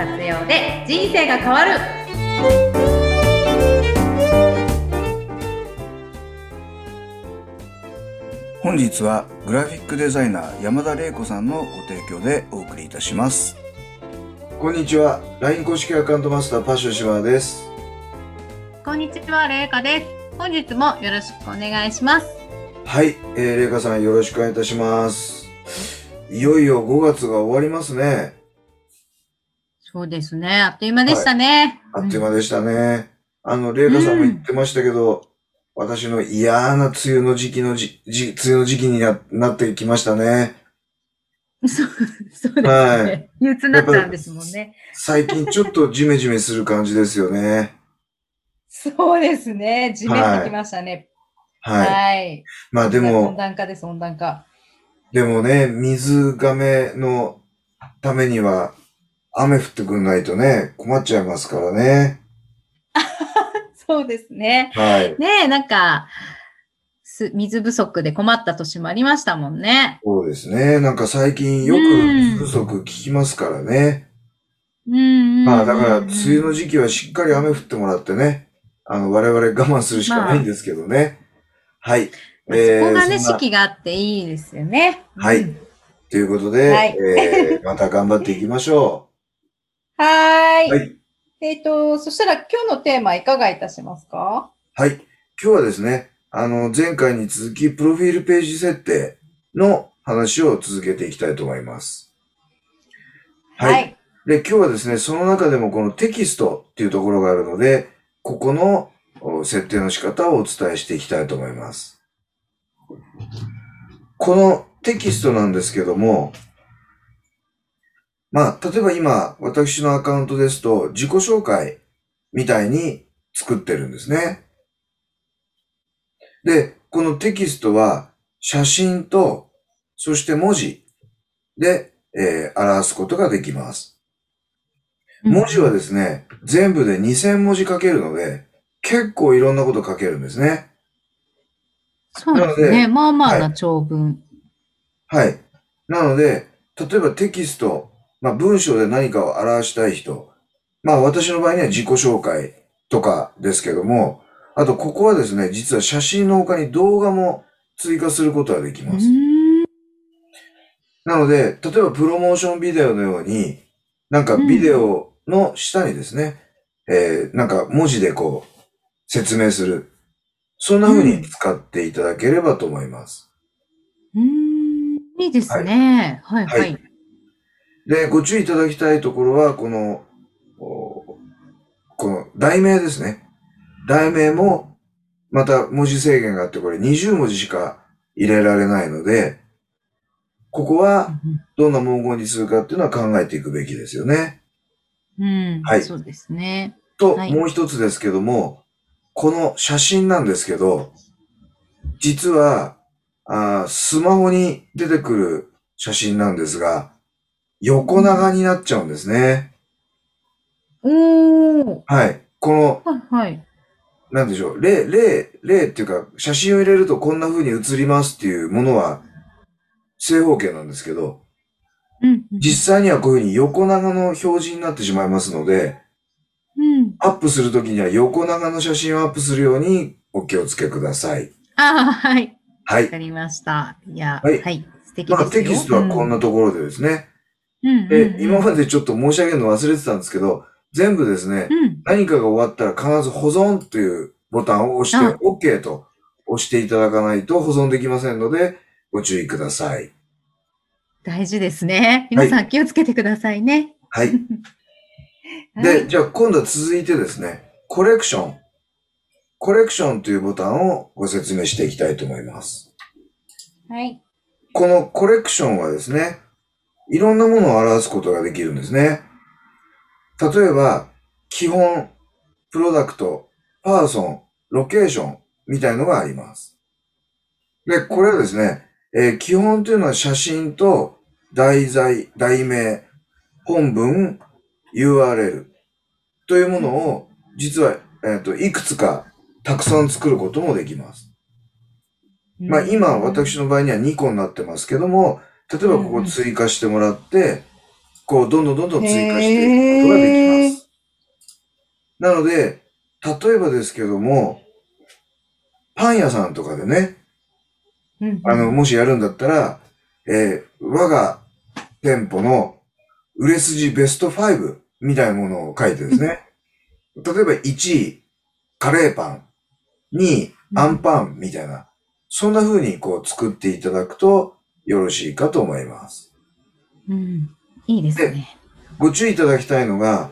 活用で人生が変わる。本日はグラフィックデザイナー山田玲子さんのご提供でお送りいたします。こんにちは。LINE 公式アカウントマスターパッション島田です。こんにちはれいかです。本日もよろしくお願いします。はい、えー、玲香さんよろしくお願いいたします。いよいよ5月が終わりますねそうですね。あっという間でしたね、あっという間でしたね、あの玲香さんも言ってましたけど、私の嫌な梅雨の時期のじ、じ梅雨の時期にななってきましたね。そうそうですね、はい。憂鬱になっちゃうんですもんね。最近ちょっとジメジメする感じですよね。そうですね。じめってきましたね。はい。はい。まあで温も、暖化です温暖化。でもね、水亀のためには、雨降ってくんないとね、困っちゃいますからね。そうですねはい。ねえなんかす水不足で困った年もありましたもんねそうですね。なんか最近よく水不足聞きますからね。うんまあだから、梅雨の時期はしっかり雨降ってもらってね、あの、我々我慢するしかないんですけどね。はい。まあそこがね、そんな四季があっていいですよね。はいうんということで、はいえーまた頑張っていきましょはーい。はいえっ、と、そしたら今日のテーマいかがいたしますか？う。はい。今日はですね、あの、前回に続き、プロフィールページ設定の話を続けていきたいと思います。はい。で、今日はですね、その中でもこのテキストっていうところがあるので、ここのお設定の仕方をお伝えしていきたいと思います。このテキストなんですけども、まあ、例えば今、私のアカウントですと、自己紹介みたいに作ってるんですね。で、このテキストは、写真と、そして文字で、えー表すことができます。文字はですね、全部で2000文字書けるので、結構いろんなこと書けるんですね。そうですなのでね。まあまあはな長文。はい。なので、例えばテキスト、まあ文章で何かを表したい人、まあ私の場合には自己紹介とかですけども、あとここはですね、実は写真の他に動画も追加することができうます。なので、例えばプロモーションビデオのように、なんかビデオの下にですね、えーなんか文字でこう説明する。そんな風に使っていただければと思います。うーんいいですね。はい、は、はいいで、ご注意いただきたいところは、この、おこの題名ですね。題名も、また文字制限があって、これ20文字しか入れられないので、ここはどんな文言にするかっていうのは考えていくべきですよね。うん、うんはいそうですね。と、はいもう一つですけども、この写真なんですけど、実は、あースマホに出てくる写真なんですが、横長になっちゃうんですね。おー。はい。この、はい、はい。なんでしょう、例、例、例っていうか、写真を入れるとこんな風に写りますっていうものは、正方形なんですけど、うん、うん実際にはこういう風に横長の表示になってしまいますので、うん。アップするときには横長の写真をアップするようにお気をつけください。ああ、はい。はい。わかりました。いや、ははいい。素敵ですよ。まあテキストはこんなところでですね。うん、うんで、うん今までちょっと申し上げるの忘れてたんですけど、全部ですね、うん。何かが終わったら必ず保存というボタンを押して、あ OK と押していただかないと保存できませんので、ご注意ください。大事ですね。皆さん気をつけてくださいね。はい。はで、い。じゃあ今度は続いてですね、コレクション。コレクションというボタンをご説明していきたいと思います。はい。このコレクションはですね、いろんなものを表すことができるんですね。例えば、基本、プロダクト、パーソン、ロケーションみたいのがあります。で、これはですね、えー基本というのは写真と題材、題名、本文、URL というものを、実は、えっ、と、いくつかたくさん作ることもできます。まあ今、私の場合には2個になってますけども、例えばここ追加してもらって、こう、どんどんどんどん追加していくことができます。なので、例えばですけども、パン屋さんとかでね、うんあの、もしやるんだったら、えー我が店舗の売れ筋ベスト5みたいなものを書いてですね、例えば1位、カレーパン、2位、アンパンみたいな、そんな風にこう作っていただくとよろしいかと思います。うん。いいですね。ご注意いただきたいのが、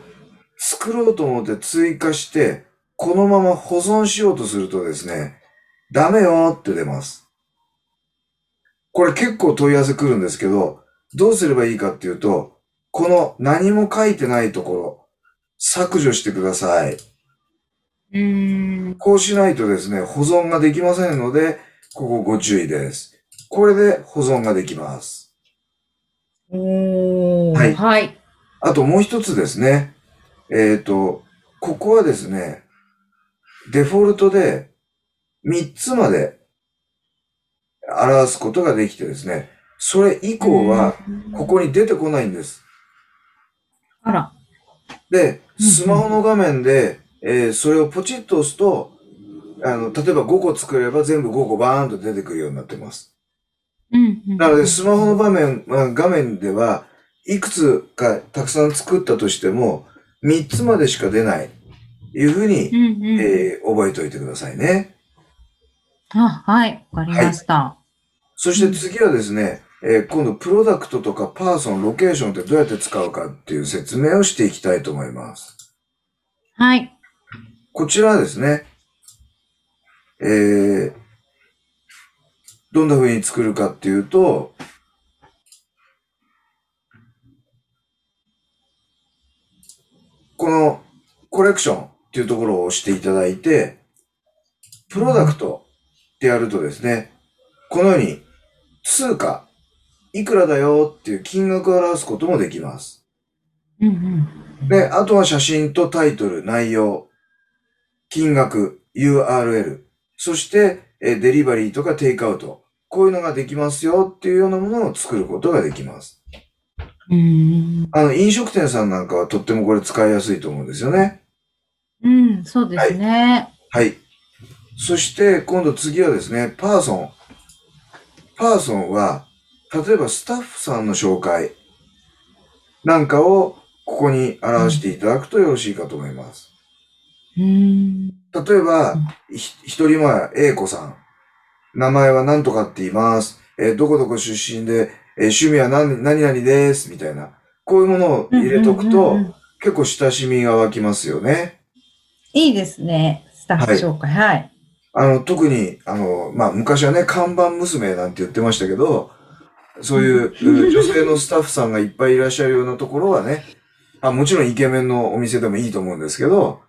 作ろうと思って追加して、このまま保存しようとするとですね、ダメよって出ます。これ結構問い合わせ来るんですけど、どうすればいいかっていうと、この何も書いてないところ、削除してください。うん。こうしないとですね、保存ができませんので、ここご注意です。これで保存ができます。はいはい。あともう一つですね。えっ、と、ここはですね、デフォルトで3つまで表すことができてですね、それ以降はうんここに出てこないんです。あら。で、うんスマホの画面で、えーそれをポチッと押すと、あの、例えば5個作れば全部5個バーンと出てくるようになってます。うんうん。なので、スマホの場面、まあ画面では、いくつかたくさん作ったとしても、3つまでしか出ない。いうふうにう、んうん。えー覚えておいてくださいね。あ、はい。わかりました。そして次はですね、えー今度、プロダクトとかパーソン、ロケーションってどうやって使うかっていう説明をしていきたいと思います。はい。こちらはですね、えー、どんな風に作るかっていうと、このコレクションっていうところを押していただいて、プロダクトってやるとですね、このように通貨、いくらだよっていう金額を表すこともできます。うんうん。で、あとは写真とタイトル、内容、金額、URL、そして、えーデリバリーとかテイクアウト、こういうのができますよっていうようなものを作ることができます。うん。あの、飲食店さんなんかはとってもこれ使いやすいと思うんですよね。うん、そうですね。はい。そして、今度次はですね、パーソン。パーソンは、例えばスタッフさんの紹介なんかをここに表していただくとよろしいかと思います。うん。例えば、ひ一人前、A 子さん。名前は何とかって言います。えーどこどこ出身で、えー趣味は何何々です。みたいな。こういうものを入れとくうんと結構親しみが湧きますよね。いいですね。スタッフ紹介。はい。あの、特に、あの、まあ、昔はね、看板娘なんて言ってましたけど、そういううん女性のスタッフさんがいっぱいいらっしゃるようなところはね、あもちろんイケメンのお店でもいいと思うんですけど、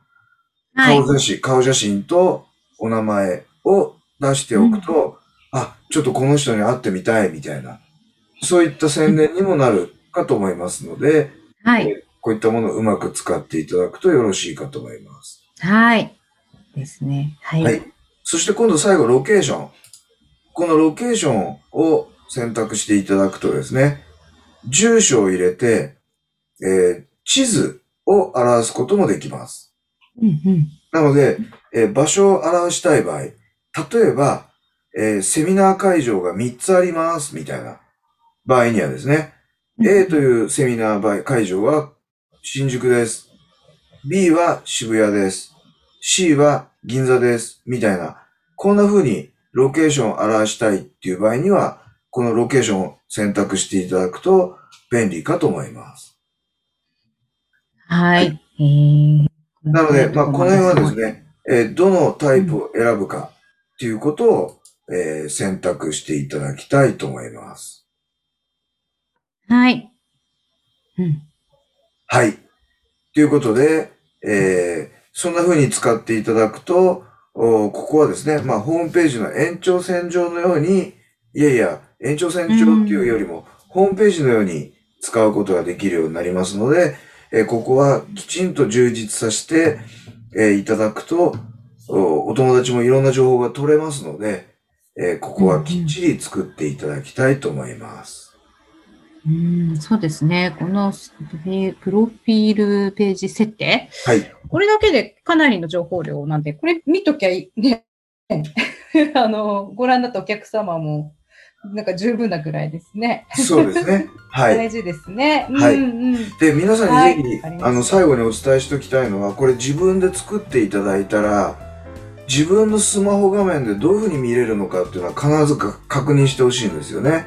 はい顔。写真、顔写真とお名前を出しておくと、あ、ちょっとこの人に会ってみたいみたいな、そういった宣伝にもなるかと思いますので、はい。こういったものをうまく使っていただくとよろしいかと思います。はい。ですね。はい。はい。そして今度最後、ロケーション。このロケーションを選択していただくとですね、住所を入れて、えー地図を表すこともできます。うんうん。なので、えー場所を表したい場合、例えば、えーセミナー会場が3つあります、みたいな場合にはですね、A というセミナー場会場は新宿です。B は渋谷です。C は銀座です。みたいな。こんな風にロケーションを表したいっていう場合には、このロケーションを選択していただくと便利かと思います。はい。えーなので、まあ、この辺はです。ね、えーどのタイプを選ぶかっていうことを、えー選択していただきたいと思います。はい。うん。はい。ということで、えーそんな風に使っていただくと、おここはですね、まあ、ホームページの延長線上のように、いやいや、延長線上っていうよりも、ホームページのように使うことができるようになりますので、えーここはきちんと充実させて、えーいただくとお、お友達もいろんな情報が取れますので、えーここはきっちり作っていただきたいと思います。うん、そうですね。このえープロフィールページ設定はい。これだけでかなりの情報量なんで、これ見ときゃいい、ね。あの、ご覧になったお客様も、なんか十分なぐらいですね。そうですね。はい。大事ですね。はいうんうん。で、皆さんはいにぜひ、わかりましたあの、最後にお伝えしておきたいのは、これ自分で作っていただいたら、自分のスマホ画面でどういうふうに見れるのかっていうのは必ずか確認してほしいんですよね。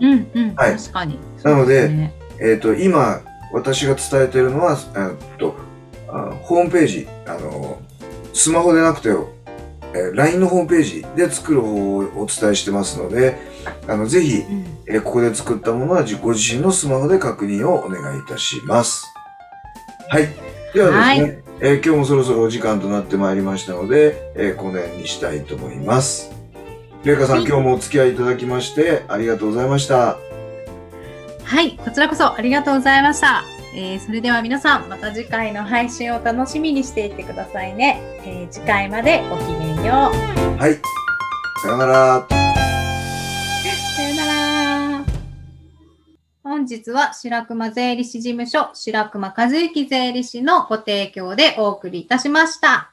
うんうん。はい確かに。なのでえっ、と、今、私が伝えているのは、えっと、あホームページ、あの、スマホでなくて、えー LINE のホームページで作る方をお伝えしてますので、あの、ぜひ、うんえーここで作ったものは自ご自身のスマホで確認をお願いいたします。はい。ではですね、えー今日もそろそろお時間となってまいりましたので、えーこの辺にしたいと思います。れいかさん、はい今日もお付き合いいただきましてありがとうございました。はい、こちらこそありがとうございました。えーそれでは皆さん、また次回の配信を楽しみにしていてくださいね。えー次回までごきげんよう。はい。さよなら。さよなら。本日は白熊税理士事務所白熊和幸税理士のご提供でお送りいたしました。